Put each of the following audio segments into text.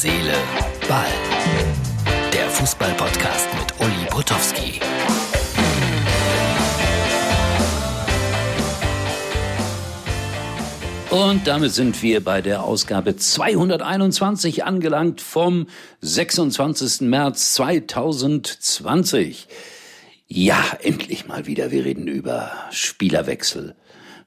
Seele, Ball. Der Fußball-Podcast mit Uli Potowski. Und damit sind wir bei der Ausgabe 221 angelangt vom 26. März 2020. Ja, endlich mal wieder. Wir reden über Spielerwechsel.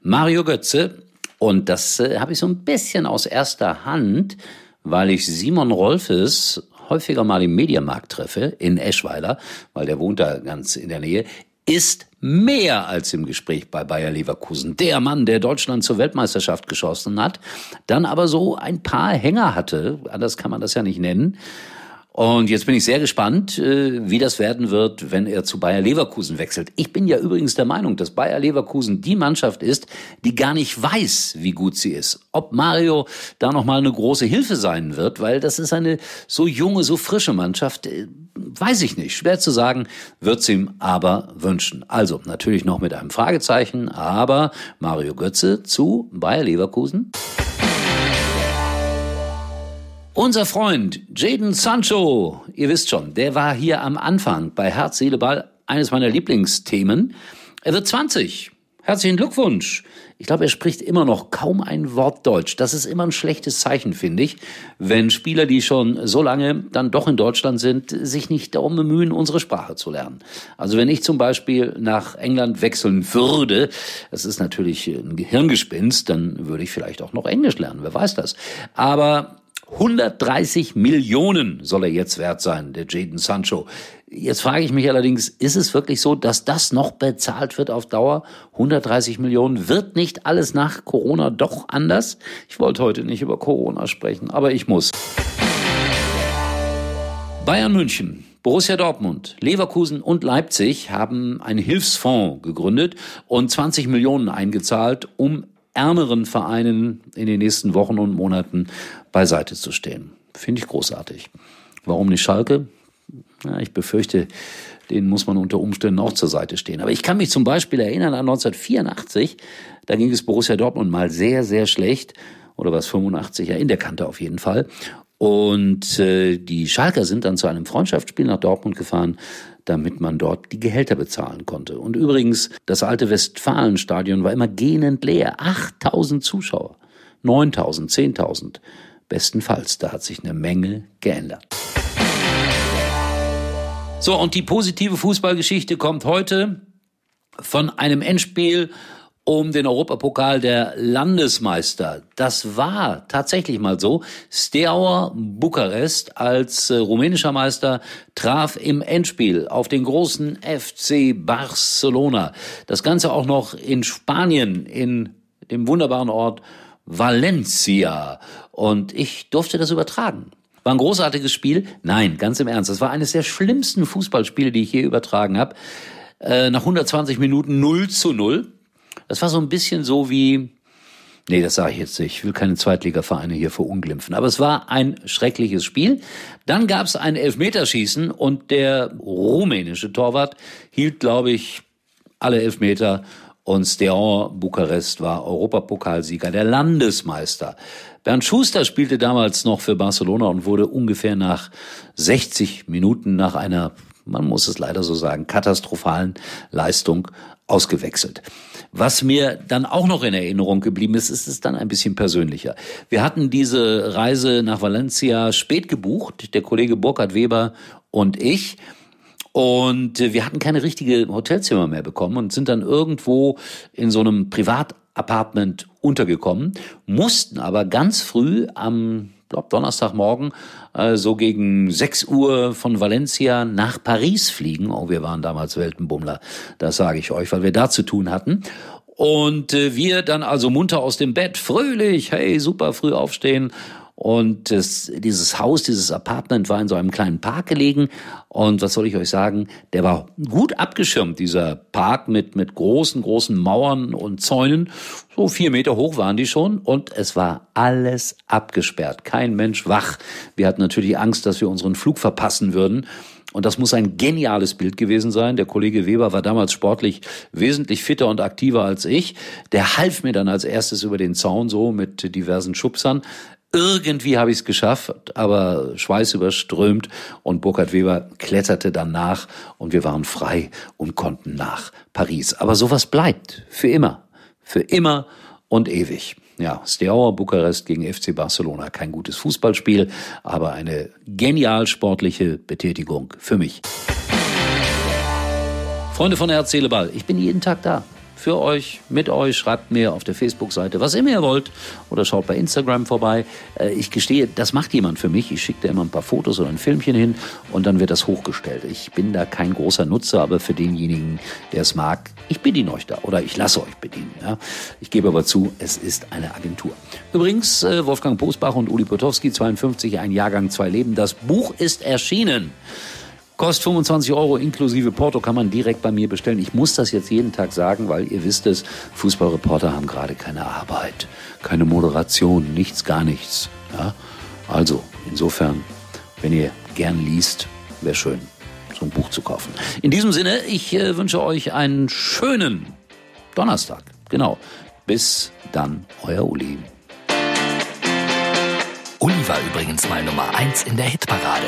Mario Götze, und das äh, habe ich so ein bisschen aus erster Hand, weil ich Simon Rolfes häufiger mal im Mediamarkt treffe, in Eschweiler, weil der wohnt da ganz in der Nähe, ist mehr als im Gespräch bei Bayer Leverkusen. Der Mann, der Deutschland zur Weltmeisterschaft geschossen hat, dann aber so ein paar Hänger hatte, anders kann man das ja nicht nennen, und jetzt bin ich sehr gespannt, äh, wie das werden wird, wenn er zu Bayer Leverkusen wechselt. Ich bin ja übrigens der Meinung, dass Bayer Leverkusen die Mannschaft ist, die gar nicht weiß, wie gut sie ist. Ob Mario da noch mal eine große Hilfe sein wird, weil das ist eine so junge, so frische Mannschaft, äh, weiß ich nicht. Schwer zu sagen, wird's ihm aber wünschen. Also natürlich noch mit einem Fragezeichen, aber Mario Götze zu Bayer Leverkusen. Unser Freund Jaden Sancho, ihr wisst schon, der war hier am Anfang bei Herz, Seele, Ball eines meiner Lieblingsthemen. Er wird 20. Herzlichen Glückwunsch. Ich glaube, er spricht immer noch kaum ein Wort Deutsch. Das ist immer ein schlechtes Zeichen, finde ich, wenn Spieler, die schon so lange dann doch in Deutschland sind, sich nicht darum bemühen, unsere Sprache zu lernen. Also wenn ich zum Beispiel nach England wechseln würde, das ist natürlich ein Gehirngespinst, dann würde ich vielleicht auch noch Englisch lernen, wer weiß das. Aber 130 Millionen soll er jetzt wert sein, der Jaden Sancho. Jetzt frage ich mich allerdings, ist es wirklich so, dass das noch bezahlt wird auf Dauer? 130 Millionen. Wird nicht alles nach Corona doch anders? Ich wollte heute nicht über Corona sprechen, aber ich muss. Bayern München, Borussia Dortmund, Leverkusen und Leipzig haben einen Hilfsfonds gegründet und 20 Millionen eingezahlt, um ärmeren Vereinen in den nächsten Wochen und Monaten beiseite zu stehen. Finde ich großartig. Warum nicht Schalke? Ja, ich befürchte, denen muss man unter Umständen auch zur Seite stehen. Aber ich kann mich zum Beispiel erinnern an 1984, da ging es Borussia Dortmund mal sehr, sehr schlecht. Oder was 85, ja, in der Kante auf jeden Fall. Und äh, die Schalker sind dann zu einem Freundschaftsspiel nach Dortmund gefahren, damit man dort die Gehälter bezahlen konnte. Und übrigens, das alte Westfalenstadion war immer gähnend leer. 8000 Zuschauer, 9000, 10.000. Bestenfalls, da hat sich eine Menge geändert. So, und die positive Fußballgeschichte kommt heute von einem Endspiel um den Europapokal der Landesmeister. Das war tatsächlich mal so. Steaua Bukarest als äh, rumänischer Meister traf im Endspiel auf den großen FC Barcelona. Das Ganze auch noch in Spanien, in dem wunderbaren Ort Valencia. Und ich durfte das übertragen. War ein großartiges Spiel? Nein, ganz im Ernst. Das war eines der schlimmsten Fußballspiele, die ich hier übertragen habe. Äh, nach 120 Minuten 0 zu 0. Das war so ein bisschen so wie, nee, das sage ich jetzt nicht, ich will keine Zweitligavereine hier verunglimpfen, aber es war ein schreckliches Spiel. Dann gab es ein Elfmeterschießen und der rumänische Torwart hielt, glaube ich, alle Elfmeter und Steaua Bukarest war Europapokalsieger, der Landesmeister. Bernd Schuster spielte damals noch für Barcelona und wurde ungefähr nach 60 Minuten nach einer, man muss es leider so sagen, katastrophalen Leistung ausgewechselt. Was mir dann auch noch in Erinnerung geblieben ist, ist es dann ein bisschen persönlicher. Wir hatten diese Reise nach Valencia spät gebucht, der Kollege Burkhard Weber und ich. Und wir hatten keine richtige Hotelzimmer mehr bekommen und sind dann irgendwo in so einem Privatapartment untergekommen, mussten aber ganz früh am glaube Donnerstagmorgen äh, so gegen 6 Uhr von Valencia nach Paris fliegen. Oh, wir waren damals Weltenbummler, das sage ich euch, weil wir da zu tun hatten. Und äh, wir dann also munter aus dem Bett, fröhlich, hey, super früh aufstehen und das, dieses Haus, dieses Apartment war in so einem kleinen Park gelegen. Und was soll ich euch sagen? Der war gut abgeschirmt, dieser Park mit, mit großen, großen Mauern und Zäunen. So vier Meter hoch waren die schon. Und es war alles abgesperrt. Kein Mensch wach. Wir hatten natürlich Angst, dass wir unseren Flug verpassen würden. Und das muss ein geniales Bild gewesen sein. Der Kollege Weber war damals sportlich wesentlich fitter und aktiver als ich. Der half mir dann als erstes über den Zaun so mit diversen Schubsern. Irgendwie habe ich es geschafft, aber schweißüberströmt und Burkhard Weber kletterte dann nach und wir waren frei und konnten nach Paris. Aber sowas bleibt für immer, für immer und ewig. Ja, Steaua Bukarest gegen FC Barcelona. Kein gutes Fußballspiel, aber eine genial sportliche Betätigung für mich. Freunde von Herz, Seele, Ball, ich bin jeden Tag da für euch, mit euch. Schreibt mir auf der Facebook-Seite, was immer ihr wollt. Oder schaut bei Instagram vorbei. Äh, ich gestehe, das macht jemand für mich. Ich schicke da immer ein paar Fotos oder ein Filmchen hin und dann wird das hochgestellt. Ich bin da kein großer Nutzer, aber für denjenigen, der es mag, ich bediene euch da oder ich lasse euch bedienen. Ja. Ich gebe aber zu, es ist eine Agentur. Übrigens, äh, Wolfgang Posbach und Uli Potowski, 52, ein Jahrgang, zwei Leben. Das Buch ist erschienen. Kostet 25 Euro inklusive Porto, kann man direkt bei mir bestellen. Ich muss das jetzt jeden Tag sagen, weil ihr wisst es, Fußballreporter haben gerade keine Arbeit, keine Moderation, nichts, gar nichts. Ja? Also, insofern, wenn ihr gern liest, wäre schön, so ein Buch zu kaufen. In diesem Sinne, ich äh, wünsche euch einen schönen Donnerstag. Genau. Bis dann, euer Uli. Uli war übrigens mal Nummer 1 in der Hitparade.